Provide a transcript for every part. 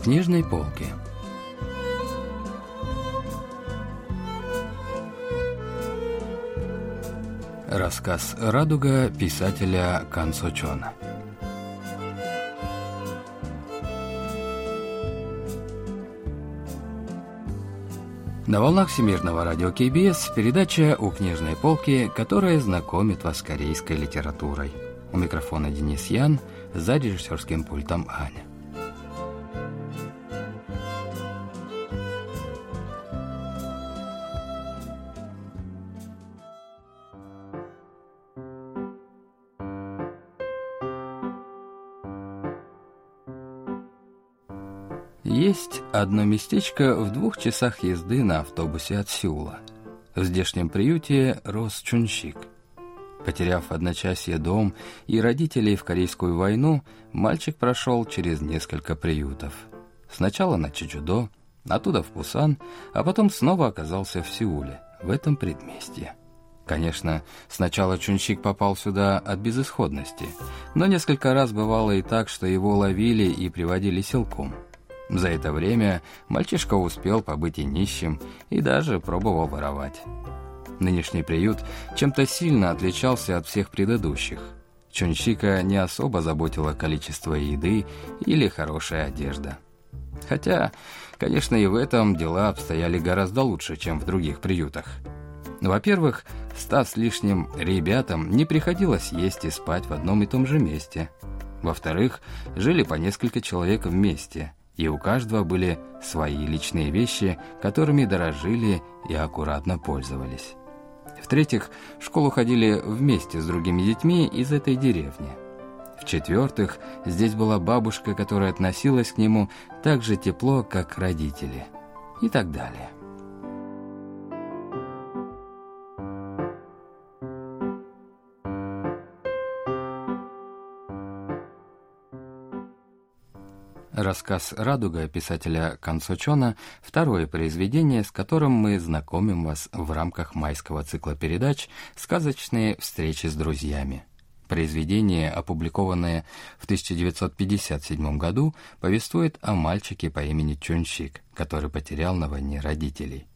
книжной полки. Рассказ «Радуга» писателя Кан Сочона. На волнах Всемирного радио КБС передача «У книжной полки», которая знакомит вас с корейской литературой. У микрофона Денис Ян, за режиссерским пультом Аня. Одно местечко в двух часах езды на автобусе от Сеула. В здешнем приюте рос Чунщик. Потеряв одночасье дом и родителей в Корейскую войну, мальчик прошел через несколько приютов. Сначала на Чичудо, оттуда в Пусан, а потом снова оказался в Сеуле, в этом предместье. Конечно, сначала Чунчик попал сюда от безысходности, но несколько раз бывало и так, что его ловили и приводили силком – за это время мальчишка успел побыть и нищим, и даже пробовал воровать. Нынешний приют чем-то сильно отличался от всех предыдущих. Чунщика не особо заботило количество еды или хорошая одежда. Хотя, конечно, и в этом дела обстояли гораздо лучше, чем в других приютах. Во-первых, ста с лишним ребятам не приходилось есть и спать в одном и том же месте. Во-вторых, жили по несколько человек вместе – и у каждого были свои личные вещи, которыми дорожили и аккуратно пользовались. В-третьих, в школу ходили вместе с другими детьми из этой деревни. В-четвертых, здесь была бабушка, которая относилась к нему так же тепло, как родители. И так далее. Рассказ «Радуга» писателя Консочона – второе произведение, с которым мы знакомим вас в рамках майского цикла передач «Сказочные встречи с друзьями». Произведение, опубликованное в 1957 году, повествует о мальчике по имени Чунщик, который потерял на войне родителей.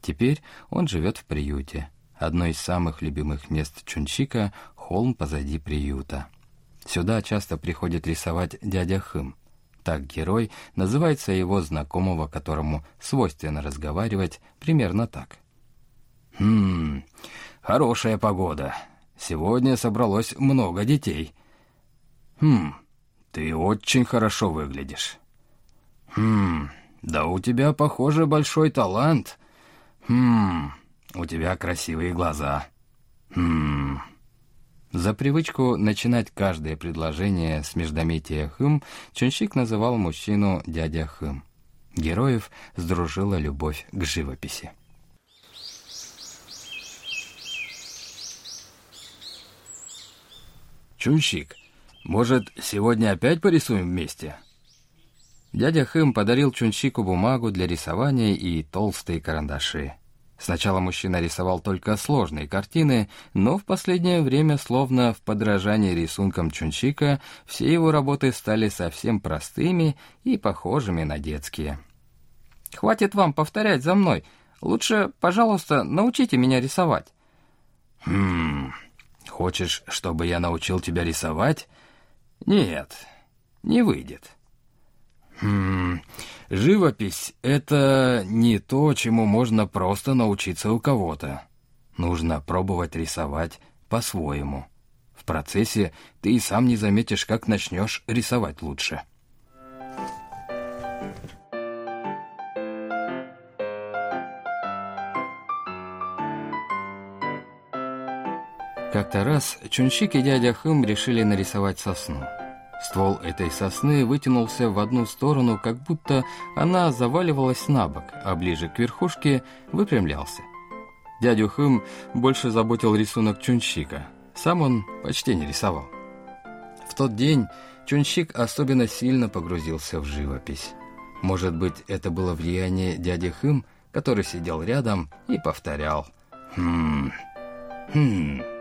Теперь он живет в приюте. Одно из самых любимых мест Чунщика – холм позади приюта. Сюда часто приходит рисовать дядя Хым – так герой называет своего знакомого, которому свойственно разговаривать примерно так. «Хм, хорошая погода. Сегодня собралось много детей. Хм, ты очень хорошо выглядишь. Хм, да у тебя, похоже, большой талант. Хм, у тебя красивые глаза. Хм...» За привычку начинать каждое предложение с междометия «хым» Чунщик называл мужчину «дядя Хым». Героев сдружила любовь к живописи. «Чунщик, может, сегодня опять порисуем вместе?» Дядя Хым подарил Чунщику бумагу для рисования и толстые карандаши. Сначала мужчина рисовал только сложные картины, но в последнее время, словно в подражании рисункам Чунчика, все его работы стали совсем простыми и похожими на детские. «Хватит вам повторять за мной. Лучше, пожалуйста, научите меня рисовать». «Хм... Хочешь, чтобы я научил тебя рисовать?» «Нет, не выйдет». «Хм... Живопись — это не то, чему можно просто научиться у кого-то. Нужно пробовать рисовать по-своему. В процессе ты и сам не заметишь, как начнешь рисовать лучше. Как-то раз Чунщик и дядя Хым решили нарисовать сосну. Ствол этой сосны вытянулся в одну сторону, как будто она заваливалась на бок, а ближе к верхушке выпрямлялся. Дядю Хым больше заботил рисунок Чунщика. Сам он почти не рисовал. В тот день Чунщик особенно сильно погрузился в живопись. Может быть, это было влияние дяди Хым, который сидел рядом и повторял «Хм... Хм...»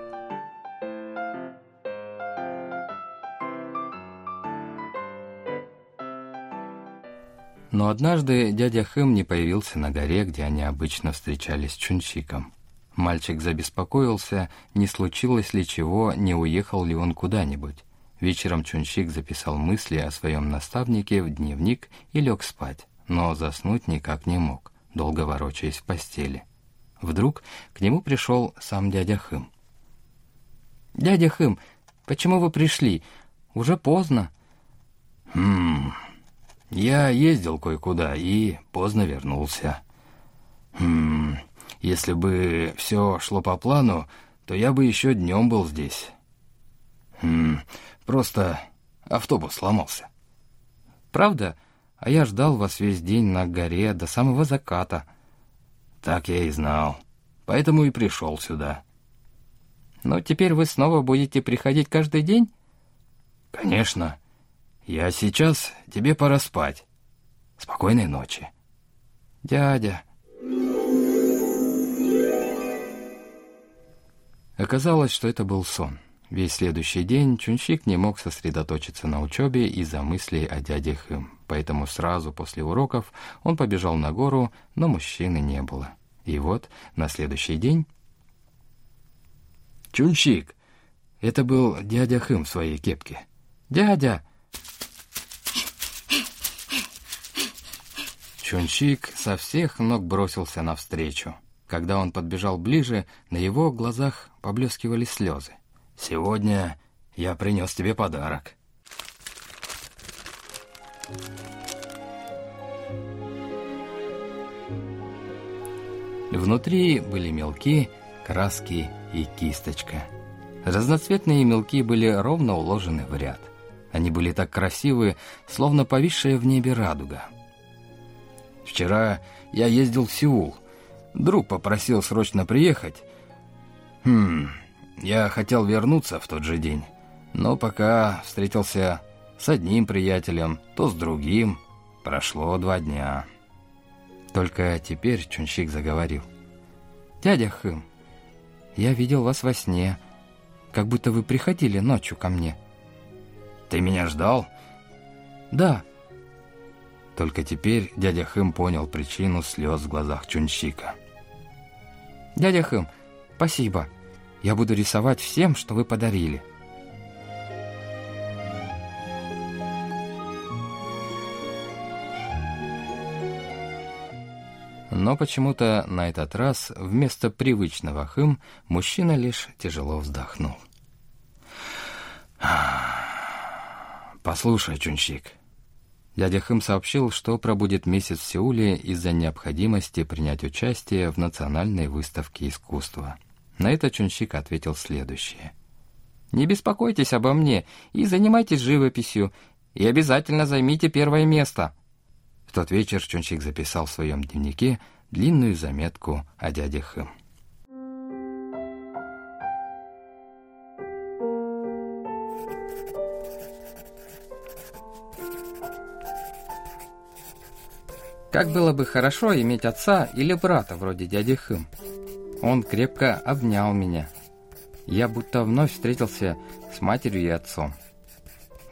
Но однажды дядя Хэм не появился на горе, где они обычно встречались с Чунчиком. Мальчик забеспокоился, не случилось ли чего, не уехал ли он куда-нибудь. Вечером Чунчик записал мысли о своем наставнике в дневник и лег спать, но заснуть никак не мог, долго ворочаясь в постели. Вдруг к нему пришел сам дядя Хым. «Дядя Хым, почему вы пришли? Уже поздно». «Хм, я ездил кое-куда и поздно вернулся. Хм, если бы все шло по плану, то я бы еще днем был здесь. Хм, просто автобус сломался. Правда? А я ждал вас весь день на горе до самого заката. Так я и знал. Поэтому и пришел сюда. Но теперь вы снова будете приходить каждый день? Конечно. «Я сейчас, тебе пора спать. Спокойной ночи». «Дядя...» Оказалось, что это был сон. Весь следующий день Чунщик не мог сосредоточиться на учебе из-за мыслей о дяде Хым, поэтому сразу после уроков он побежал на гору, но мужчины не было. И вот на следующий день... «Чунщик!» Это был дядя Хым в своей кепке. «Дядя!» Чунчик со всех ног бросился навстречу. Когда он подбежал ближе, на его глазах поблескивали слезы. «Сегодня я принес тебе подарок». Внутри были мелки, краски и кисточка. Разноцветные мелки были ровно уложены в ряд. Они были так красивы, словно повисшая в небе радуга. Вчера я ездил в Сеул. Друг попросил срочно приехать. Хм, я хотел вернуться в тот же день, но пока встретился с одним приятелем, то с другим. Прошло два дня. Только теперь Чунщик заговорил. «Дядя Хым, я видел вас во сне, как будто вы приходили ночью ко мне». «Ты меня ждал?» «Да». Только теперь дядя Хэм понял причину слез в глазах Чунчика. «Дядя Хэм, спасибо. Я буду рисовать всем, что вы подарили». Но почему-то на этот раз вместо привычного хым мужчина лишь тяжело вздохнул. «Послушай, Чунчик, Дядя Хэм сообщил, что пробудет месяц в Сеуле из-за необходимости принять участие в национальной выставке искусства. На это Чунщик ответил следующее. «Не беспокойтесь обо мне и занимайтесь живописью, и обязательно займите первое место». В тот вечер Чунщик записал в своем дневнике длинную заметку о дяде Хэм. Как было бы хорошо иметь отца или брата вроде дяди Хым. Он крепко обнял меня. Я будто вновь встретился с матерью и отцом.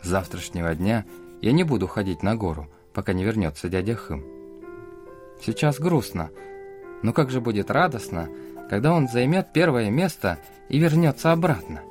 С завтрашнего дня я не буду ходить на гору, пока не вернется дядя Хым. Сейчас грустно, но как же будет радостно, когда он займет первое место и вернется обратно.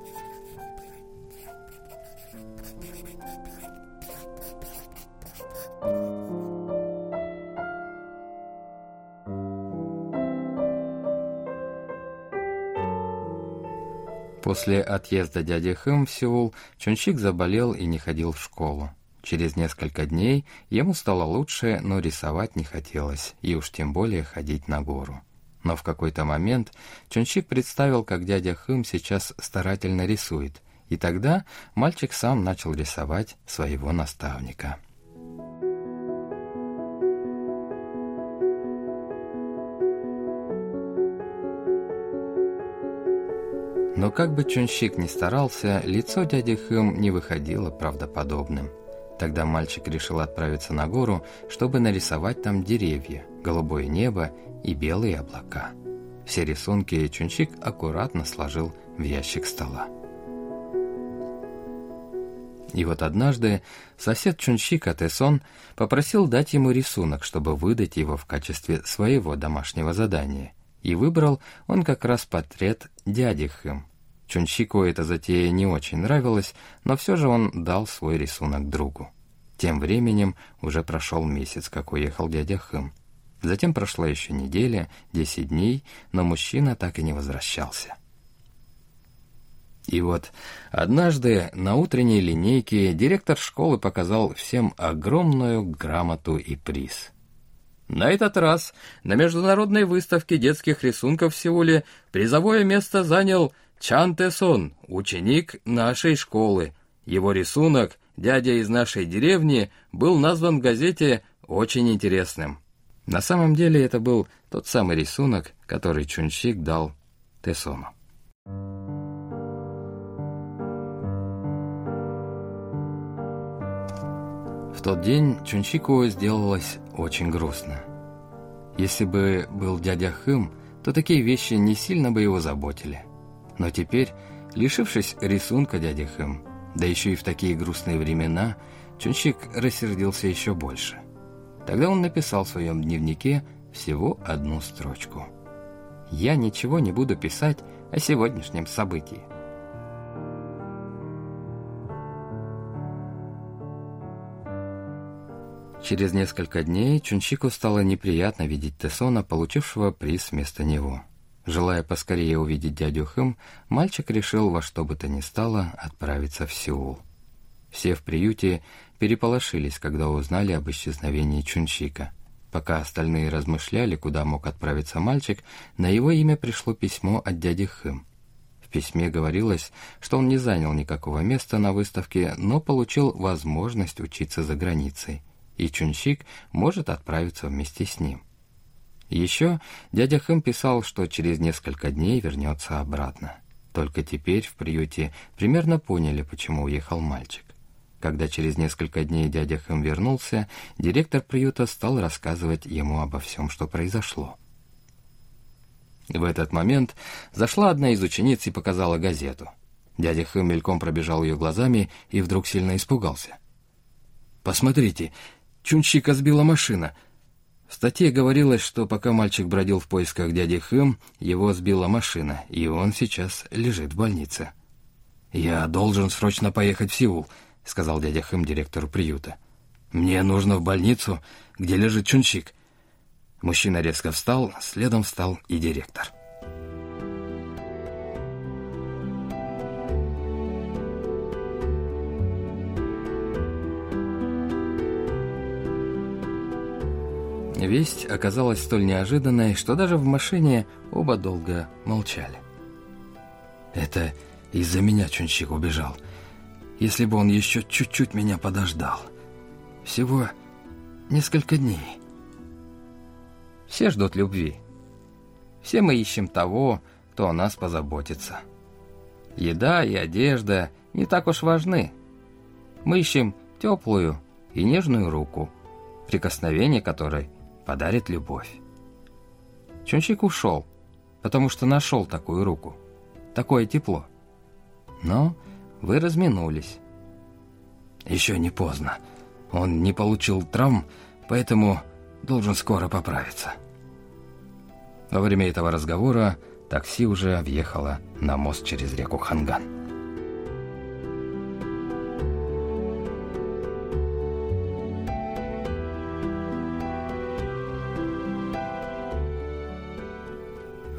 После отъезда дяди Хэм в Сеул Чунчик заболел и не ходил в школу. Через несколько дней ему стало лучше, но рисовать не хотелось, и уж тем более ходить на гору. Но в какой-то момент Чунчик представил, как дядя Хым сейчас старательно рисует, и тогда мальчик сам начал рисовать своего наставника. Но как бы Чунщик ни старался, лицо дяди Хэм не выходило правдоподобным. Тогда мальчик решил отправиться на гору, чтобы нарисовать там деревья, голубое небо и белые облака. Все рисунки Чунчик аккуратно сложил в ящик стола. И вот однажды сосед Чунщика Тесон попросил дать ему рисунок, чтобы выдать его в качестве своего домашнего задания. И выбрал он как раз портрет дяди Хым. Чунщику эта затея не очень нравилась, но все же он дал свой рисунок другу. Тем временем уже прошел месяц, как уехал дядя Хым. Затем прошла еще неделя, десять дней, но мужчина так и не возвращался. И вот однажды на утренней линейке директор школы показал всем огромную грамоту и приз. На этот раз на международной выставке детских рисунков в Сеуле призовое место занял Чан Тесон, ученик нашей школы. Его рисунок «Дядя из нашей деревни» был назван в газете очень интересным. На самом деле это был тот самый рисунок, который Чунщик дал Тесону. В тот день Чунчику сделалось очень грустно. Если бы был дядя Хым, то такие вещи не сильно бы его заботили. Но теперь, лишившись рисунка дяди Хым, да еще и в такие грустные времена, Чунчик рассердился еще больше. Тогда он написал в своем дневнике всего одну строчку. «Я ничего не буду писать о сегодняшнем событии. Через несколько дней Чунчику стало неприятно видеть Тесона, получившего приз вместо него. Желая поскорее увидеть дядю Хэм, мальчик решил во что бы то ни стало отправиться в Сеул. Все в приюте переполошились, когда узнали об исчезновении Чунчика. Пока остальные размышляли, куда мог отправиться мальчик, на его имя пришло письмо от дяди Хэм. В письме говорилось, что он не занял никакого места на выставке, но получил возможность учиться за границей и Чунщик может отправиться вместе с ним. Еще дядя Хэм писал, что через несколько дней вернется обратно. Только теперь в приюте примерно поняли, почему уехал мальчик. Когда через несколько дней дядя Хэм вернулся, директор приюта стал рассказывать ему обо всем, что произошло. В этот момент зашла одна из учениц и показала газету. Дядя Хэм мельком пробежал ее глазами и вдруг сильно испугался. «Посмотрите, Чунчика сбила машина. В статье говорилось, что пока мальчик бродил в поисках дяди Хэм, его сбила машина, и он сейчас лежит в больнице. «Я должен срочно поехать в Сеул», — сказал дядя Хэм директору приюта. «Мне нужно в больницу, где лежит Чунчик». Мужчина резко встал, следом встал и директор. Весть оказалась столь неожиданной, что даже в машине оба долго молчали. «Это из-за меня Чунчик убежал. Если бы он еще чуть-чуть меня подождал. Всего несколько дней». Все ждут любви. Все мы ищем того, кто о нас позаботится. Еда и одежда не так уж важны. Мы ищем теплую и нежную руку, прикосновение которой – подарит любовь. Чунчик ушел, потому что нашел такую руку, такое тепло. Но вы разминулись. Еще не поздно. Он не получил травм, поэтому должен скоро поправиться. Во время этого разговора такси уже въехало на мост через реку Ханган.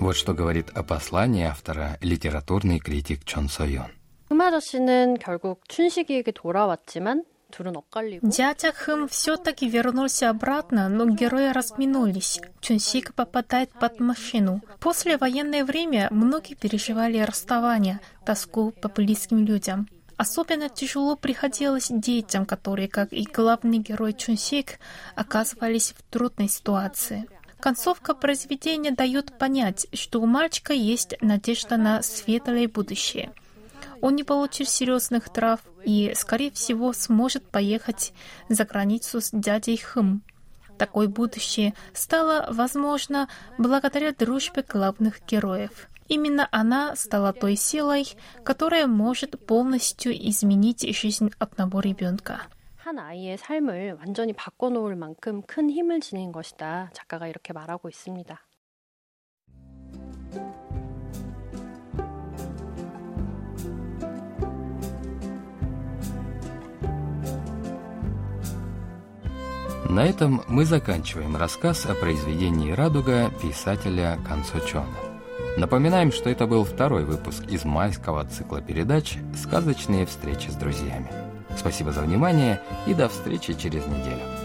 Вот что говорит о послании автора литературный критик Чон Сойон. 흠 아저씨는 결국 춘식이에게 돌아왔지만 둘은 엇갈리고 Дядя Хым все-таки вернулся обратно, но герои разминулись. Чунсик попадает под машину. После военное время многие переживали расставание, тоску по близким людям. Особенно тяжело приходилось детям, которые, как и главный герой Чунсик, оказывались в трудной ситуации. Концовка произведения дает понять, что у мальчика есть надежда на светлое будущее. Он не получит серьезных трав и, скорее всего, сможет поехать за границу с дядей Хым. Такое будущее стало возможно благодаря дружбе главных героев. Именно она стала той силой, которая может полностью изменить жизнь одного ребенка. 한 아이의 삶을 완전히 바꿔놓을 만큼 큰 힘을 지닌 것이다. 작가가 이렇게 말하고 있습니다. На этом мы заканчиваем рассказ о произведении «Радуга» писателя Канцо Чона. Напоминаем, что это был второй выпуск из майского цикла передач «Сказочные встречи с друзьями». Спасибо за внимание и до встречи через неделю.